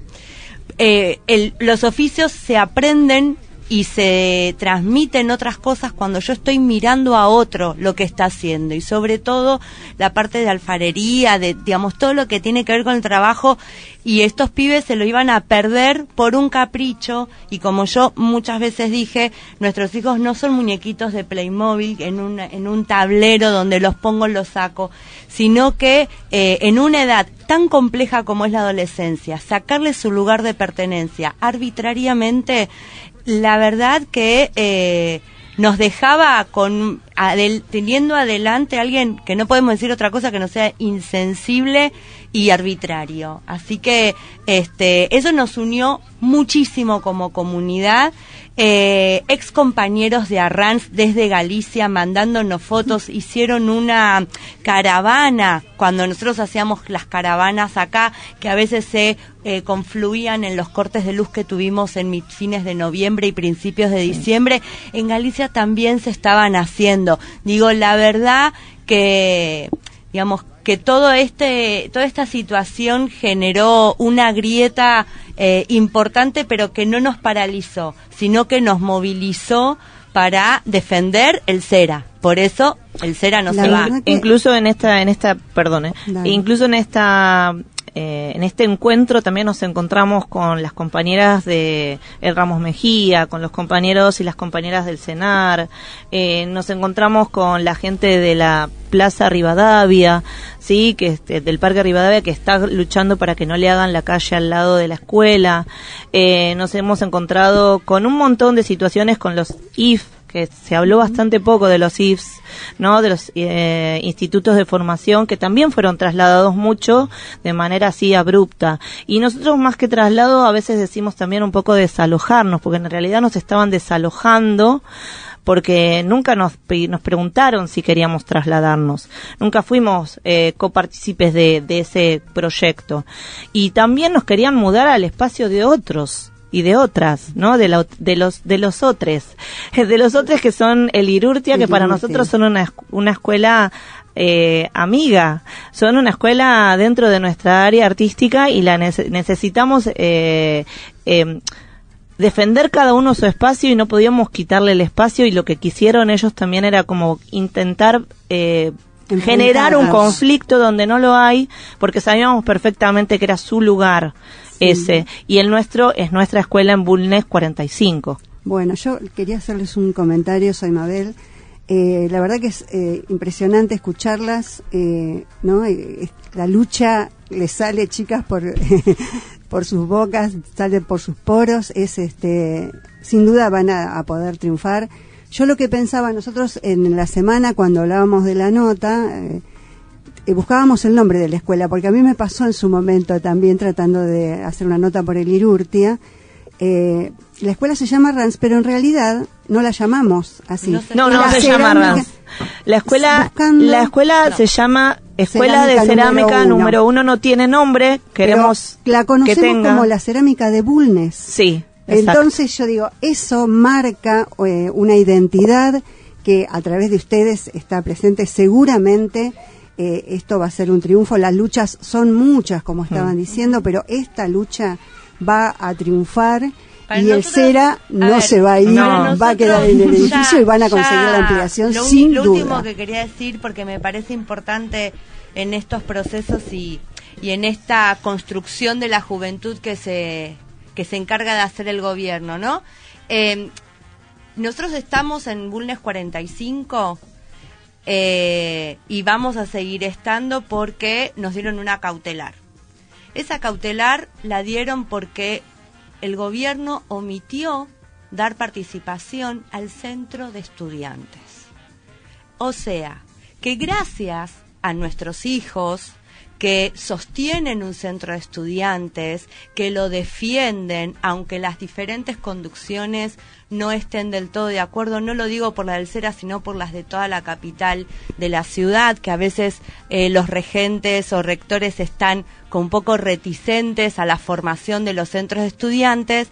Eh, el- los oficios se aprenden y se transmiten otras cosas cuando yo estoy mirando a otro lo que está haciendo. Y sobre todo la parte de alfarería, de digamos todo lo que tiene que ver con el trabajo. Y estos pibes se lo iban a perder por un capricho. Y como yo muchas veces dije, nuestros hijos no son muñequitos de Playmobil en un, en un tablero donde los pongo los saco, sino que eh, en una edad tan compleja como es la adolescencia, sacarle su lugar de pertenencia arbitrariamente, la verdad que eh, nos dejaba con adel- teniendo adelante a alguien que no podemos decir otra cosa que no sea insensible y arbitrario. Así que este eso nos unió muchísimo como comunidad. Eh, ex compañeros de Arranz desde Galicia mandándonos fotos, hicieron una caravana cuando nosotros hacíamos las caravanas acá, que a veces se eh, confluían en los cortes de luz que tuvimos en fines de noviembre y principios de diciembre. En Galicia también se estaban haciendo. Digo, la verdad que digamos que todo este toda esta situación generó una grieta eh, importante pero que no nos paralizó sino que nos movilizó para defender el CERA. Por eso el CERA no La se va. que- Incluso en esta, en esta, perdón, eh, Dale. incluso en esta, eh, en este encuentro también nos encontramos con las compañeras de El Ramos Mejía, con los compañeros y las compañeras del CENAR, eh, nos encontramos con la gente de la Plaza Rivadavia, sí, que este, del Parque Rivadavia que está luchando para que no le hagan la calle al lado de la escuela. Eh, nos hemos encontrado con un montón de situaciones con los IF que se habló bastante poco de los IFs, ¿no? De los eh, institutos de formación que también fueron trasladados mucho de manera así abrupta. Y nosotros más que traslado a veces decimos también un poco desalojarnos, porque en realidad nos estaban desalojando porque nunca nos, nos preguntaron si queríamos trasladarnos. Nunca fuimos eh, copartícipes de, de ese proyecto. Y también nos querían mudar al espacio de otros y de otras, ¿no? De, la- de los de los otros, <laughs> de los otros que son el Irurtia, que para nosotros son una, una escuela eh, amiga, son una escuela dentro de nuestra área artística y la nece- necesitamos eh, eh, defender cada uno su espacio y no podíamos quitarle el espacio y lo que quisieron ellos también era como intentar eh, generar un conflicto donde no lo hay porque sabíamos perfectamente que era su lugar ese y el nuestro es nuestra escuela en Bulnes 45 Bueno, yo quería hacerles un comentario, soy Mabel. Eh, la verdad que es eh, impresionante escucharlas, eh, ¿no? Eh, la lucha les sale, chicas, por, <laughs> por sus bocas, sale por sus poros, es este, sin duda van a, a poder triunfar. Yo lo que pensaba, nosotros en la semana cuando hablábamos de la nota, eh, buscábamos el nombre de la escuela, porque a mí me pasó en su momento también tratando de hacer una nota por el Irurtia. Eh, la escuela se llama Rans, pero en realidad no la llamamos así. no no La se llama Rans la escuela Buscando- la escuela se llama escuela de Cerámica número número uno. uno, no tiene nombre queremos Pero la conocemos que tenga como la cerámica de Bulnes. sí exacto. Entonces yo digo, eso marca eh, una identidad que a través de ustedes está presente seguramente eh, esto va a ser un triunfo. Las luchas son muchas, como estaban diciendo, pero esta lucha va a triunfar. Para y el CERA no ver, se va a ir, va a quedar en el edificio ya- y van a conseguir la ampliación lo, sin lo duda. último que quería decir, porque me parece importante en estos procesos y, y en esta construcción de la juventud que se, que se encarga de hacer el gobierno, ¿no? Eh, nosotros estamos en Bulnes 45 eh, y vamos a seguir estando porque nos dieron una cautelar. Esa cautelar la dieron porque el gobierno omitió dar participación al centro de estudiantes. O sea, que gracias a nuestros hijos que sostienen un centro de estudiantes, que lo defienden, aunque las diferentes conducciones no estén del todo de acuerdo, no lo digo por la del CERA, sino por las de toda la capital de la ciudad, que a veces eh, los regentes o rectores están con un poco reticentes a la formación de los centros de estudiantes.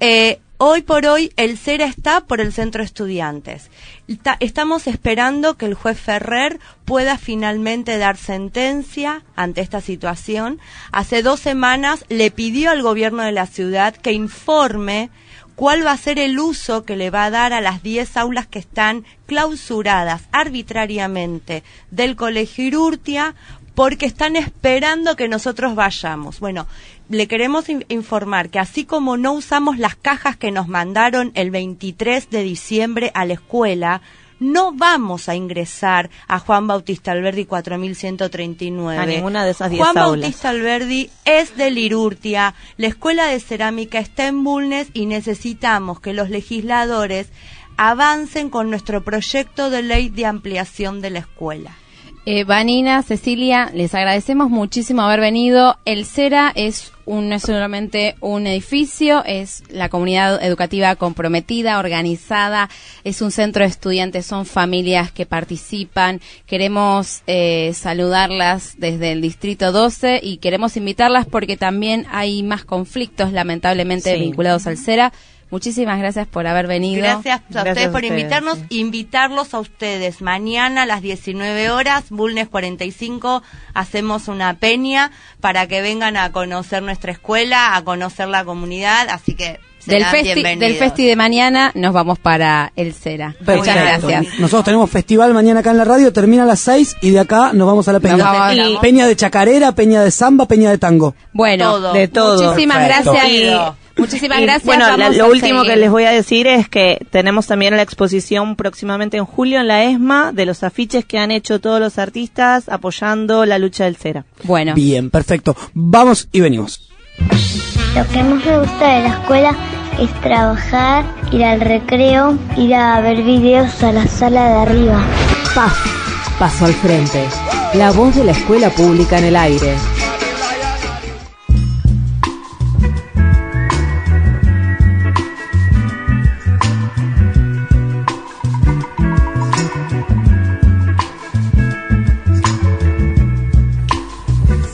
Eh, hoy por hoy el CERA está por el centro estudiantes. Ta- Estamos esperando que el juez Ferrer pueda finalmente dar sentencia ante esta situación. Hace dos semanas le pidió al gobierno de la ciudad que informe cuál va a ser el uso que le va a dar a las 10 aulas que están clausuradas arbitrariamente del Colegio Irurtia porque están esperando que nosotros vayamos. Bueno, le queremos in- informar que así como no usamos las cajas que nos mandaron el 23 de diciembre a la escuela, no vamos a ingresar a Juan Bautista Alberdi 4139. A ninguna de esas 10 Juan aulas. Bautista Alberdi es de Lirurtia, la escuela de cerámica está en Bulnes y necesitamos que los legisladores avancen con nuestro proyecto de ley de ampliación de la escuela. Eh, Vanina, Cecilia, les agradecemos muchísimo haber venido. El CERA es un, no es solamente un edificio, es la comunidad educativa comprometida, organizada, es un centro de estudiantes, son familias que participan. Queremos eh, saludarlas desde el Distrito 12 y queremos invitarlas porque también hay más conflictos, lamentablemente, Sí. vinculados al CERA. Muchísimas gracias por haber venido. Gracias a Gracias ustedes a por ustedes, invitarnos, sí. invitarlos a ustedes. Mañana a las 19 horas, Bulnes 45, hacemos una peña para que vengan a conocer nuestra escuela, a conocer la comunidad, así que Del festi, del festi de mañana nos vamos para el CERA. Muchas gracias. Nosotros tenemos festival mañana acá en la radio, termina a las 6 y de acá nos vamos a la peña. Peña de chacarera, peña de samba, peña de tango. Bueno, Todo. De todo. muchísimas Perfecto. gracias. Y- muchísimas Y, gracias. Bueno, la- lo último seguir. que les voy a decir es que tenemos también la exposición próximamente en julio en la ESMA de los afiches que han hecho todos los artistas apoyando la lucha del CERA. Bueno, Bien, perfecto. Vamos y venimos. Lo que más me gusta de la escuela es trabajar, ir al recreo, ir a ver videos a la sala de arriba. PAF, paso al frente. La voz de la escuela pública en el aire.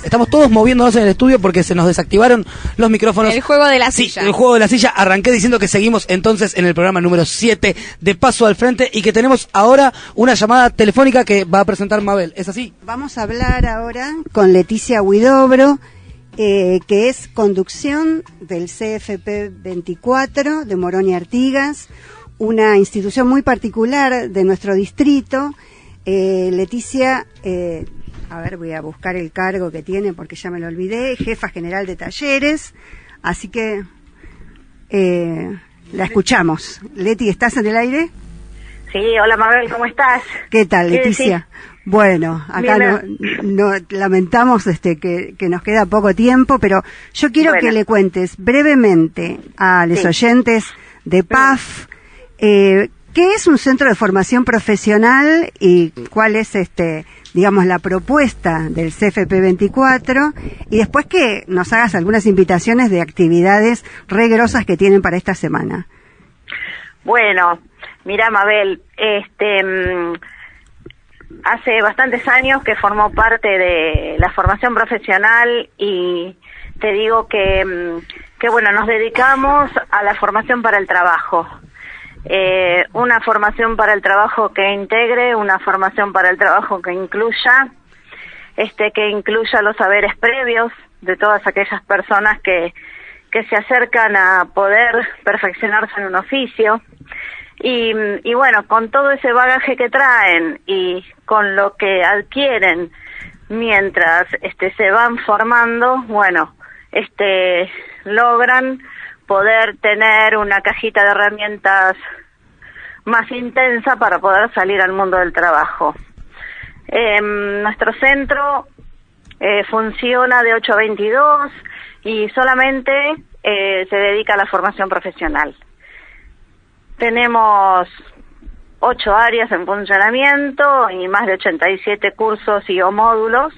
Estamos todos moviéndonos en el estudio porque se nos desactivaron los micrófonos. el juego de la Sí, silla. el juego de la silla. Arranqué diciendo que seguimos entonces en el programa número 7 de Paso al Frente y que tenemos ahora una llamada telefónica que va a presentar Mabel. ¿Es así? Vamos a hablar ahora con Leticia Huidobro, eh, que es conducción del CFP 24 de Morón y Artigas, una institución muy particular de nuestro distrito. Eh, Leticia, eh, a ver, voy a buscar el cargo que tiene porque ya me lo olvidé, jefa general de talleres, así que eh, la escuchamos. Leti, ¿estás en el aire? Sí, hola Mabel, ¿cómo estás? ¿Qué tal, ¿Qué Leticia? Bueno, acá no, lamentamos este que, que nos queda poco tiempo, pero yo quiero Bueno. que le cuentes brevemente a los Sí. oyentes de PAF eh, qué es un centro de formación profesional y cuál es este digamos la propuesta del CFP 24 y después que nos hagas algunas invitaciones de actividades regrosas que tienen para esta semana. Bueno, mira Mabel, este mm, hace bastantes años que formó parte de la formación profesional y te digo que, mm, que bueno, nos dedicamos a la formación para el trabajo. Eh, una formación para el trabajo que integre, una formación para el trabajo que incluya este, que incluya los saberes previos de todas aquellas personas que, que se acercan a poder perfeccionarse en un oficio. Y, y bueno, con todo ese bagaje que traen y con lo que adquieren mientras este, se van formando, bueno, este, logran poder tener una cajita de herramientas más intensa para poder salir al mundo del trabajo. Em, nuestro centro eh, funciona de 8 a 22 y solamente eh, se dedica a la formación profesional. Tenemos ocho áreas en funcionamiento y más de 87 cursos y o módulos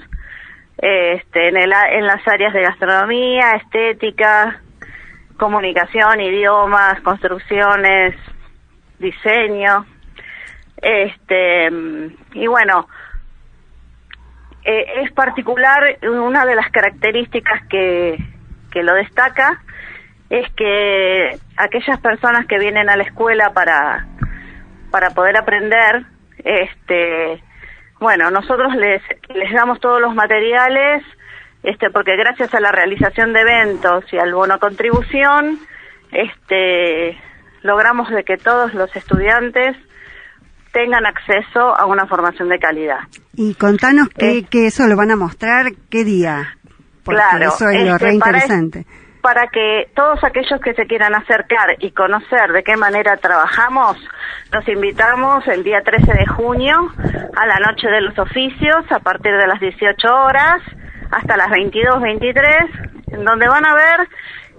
este, en, el, en las áreas de gastronomía, estética, comunicación, idiomas, construcciones, diseño. Este, y bueno, eh, es particular, una de las características que, que lo destaca es que aquellas personas que vienen a la escuela para, para poder aprender, este, bueno, nosotros les, les damos todos los materiales, este, porque gracias a la realización de eventos y al bono contribución, este, logramos de que todos los estudiantes tengan acceso a una formación de calidad. Y contanos que, que eso lo van a mostrar, qué día. Porque claro, eso es lo este, re para-. Para que todos aquellos que se quieran acercar y conocer de qué manera trabajamos, los invitamos el día 13 de junio a la Noche de los Oficios a partir de las 18 horas hasta las 22, 23, en donde van a ver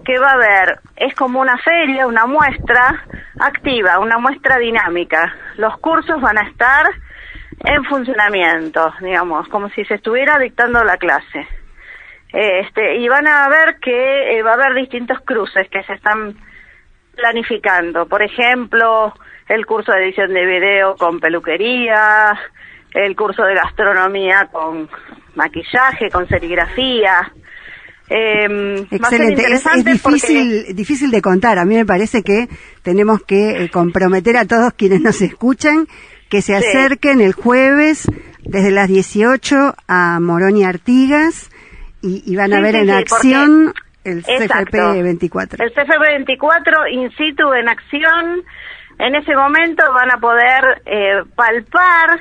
que va a haber, es como una feria, una muestra activa, una muestra dinámica. Los cursos van a estar en funcionamiento, digamos, como si se estuviera dictando la clase. Este, y van a ver que eh, va a haber distintos cruces que se están planificando. Por ejemplo, el curso de edición de video con peluquería, el curso de gastronomía con maquillaje, con serigrafía. Eh, ser Excelente, es, es interesante porque- difícil, difícil de contar. A mí me parece que tenemos que eh, comprometer a todos quienes nos escuchan que se Sí. acerquen el jueves desde las 18 a Morón y Artigas y, y van a Sí, ver sí, en acción el. CFP 24. El CFP24 in situ en acción. En ese momento van a poder eh, palpar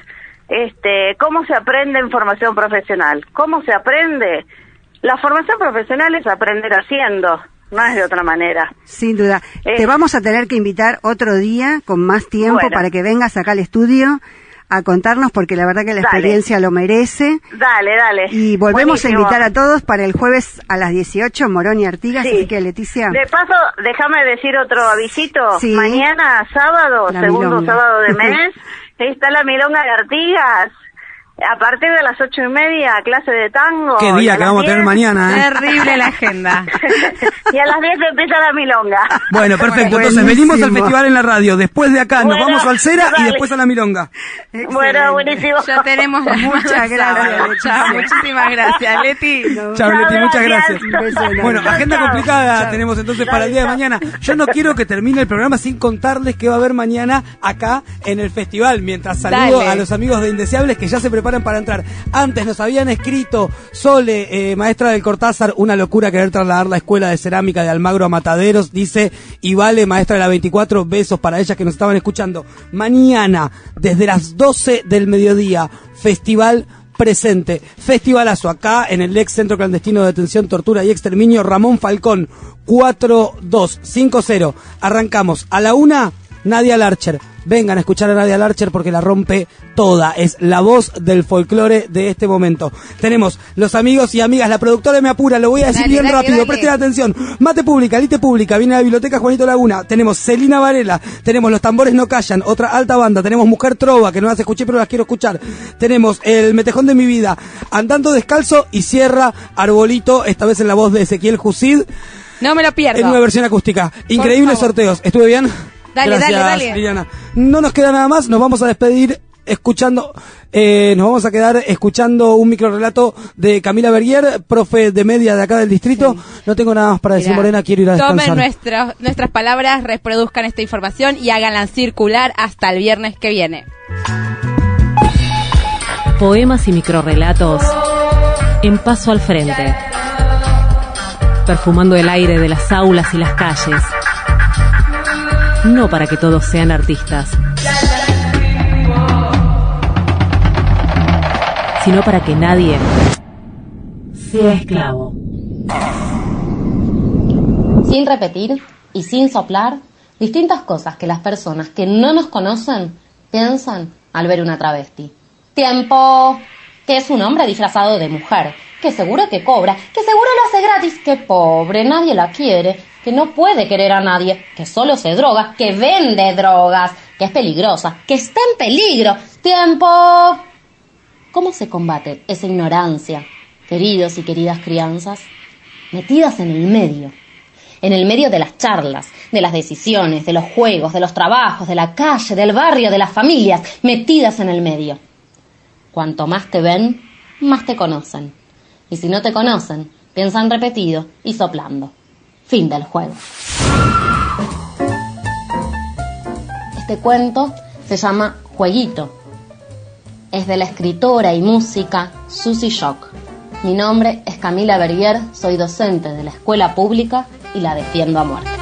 este, cómo se aprende en formación profesional. ¿Cómo se aprende? La formación profesional es aprender haciendo, no es de otra manera. Sin duda. Eh, Te vamos a tener que invitar otro día con más tiempo Bueno. para que vengas acá al estudio a contarnos porque la verdad que la Dale. experiencia lo merece. Dale, dale. Y volvemos Buenísimo. a invitar a todos para el jueves a las 18, Morón y Artigas. Sí. Así que, Leticia. De paso, déjame decir otro avisito. Sí. Mañana, sábado, La segundo milonga. sábado de <laughs> mes, está la Milonga de Artigas. A partir de las ocho y media, clase de tango. Qué día que vamos a tener 10 mañana, ¿eh? Terrible la agenda. <laughs> y a las 10 empieza la Milonga. Bueno, perfecto. Entonces Buenísimo. venimos al festival en la radio. Después de acá nos vamos al Cera y después a la Milonga. Bueno, buenísimo. Ya tenemos <laughs> Muchas gracias. Chao, muchísimas gracias, Leti. Chao, Leti, muchas gracias. Bueno, agenda complicada Chao. tenemos entonces para el día de mañana. Yo no quiero que termine el programa sin contarles qué va a haber mañana acá en el festival. Mientras saludo Dale. a los amigos de Indeseables que ya se preparan para entrar. Antes nos habían escrito Sole, eh, maestra del Cortázar, una locura querer trasladar la escuela de cerámica de Almagro a Mataderos. Dice, y vale, maestra de la 24, besos para ellas que nos estaban escuchando. Mañana, desde las 12 del mediodía, festival presente. Festivalazo acá en el ex Centro Clandestino de Detención, Tortura y Exterminio Ramón Falcón 4250. Arrancamos a la una, Nadia Larcher. Vengan a escuchar a Nadia Larcher porque la rompe toda. Es la voz del folclore de este momento. Tenemos los amigos y amigas. La productora me apura, lo voy a decir Dale, bien dale, rápido. dale. Presten atención. Mate Pública, Lite Pública, viene a la Biblioteca Juanito Laguna. Tenemos Celina Varela, tenemos Los Tambores No Callan, otra alta banda. Tenemos Mujer Trova, que no las escuché pero las quiero escuchar. Tenemos El Metejón de mi vida, Andando Descalzo y cierra Arbolito, esta vez en la voz de Ezequiel Jusid, No me lo pierdo. en una versión acústica. Increíbles sorteos. ¿Estuve bien? Dale, Gracias, dale, dale. Liliana. No nos queda nada más, nos vamos a despedir escuchando, eh, nos vamos a quedar escuchando un microrelato de Camila Berguier, profe de media de acá del distrito. No tengo nada más para decir, Mirá, Morena, quiero ir a Tomen descansar. nuestros- nuestras palabras, reproduzcan esta información y háganla circular hasta el viernes que viene. Poemas y microrrelatos en Paso al Frente, perfumando el aire de las aulas y las calles. No para que todos sean artistas, sino para que nadie sea esclavo. Sin repetir y sin soplar, distintas cosas que las personas que no nos conocen piensan al ver una travesti. Tiempo, que es un hombre disfrazado de mujer, que seguro que cobra, que seguro lo hace gratis, que pobre, nadie la quiere, que no puede querer a nadie, que solo se droga, que vende drogas, que es peligrosa, que está en peligro. Tiempo. ¿Cómo se combate esa ignorancia, queridos y queridas crianzas? Metidas en el medio, en el medio de las charlas, de las decisiones, de los juegos, de los trabajos, de la calle, del barrio, de las familias, metidas en el medio. Cuanto más te ven, más te conocen. Y si no te conocen, piensan repetido y soplando. Fin del juego. Este cuento se llama Jueguito. Es de la escritora y música Susie Shock. Mi nombre es Camila Berrier, soy docente de la escuela pública y la defiendo a muerte.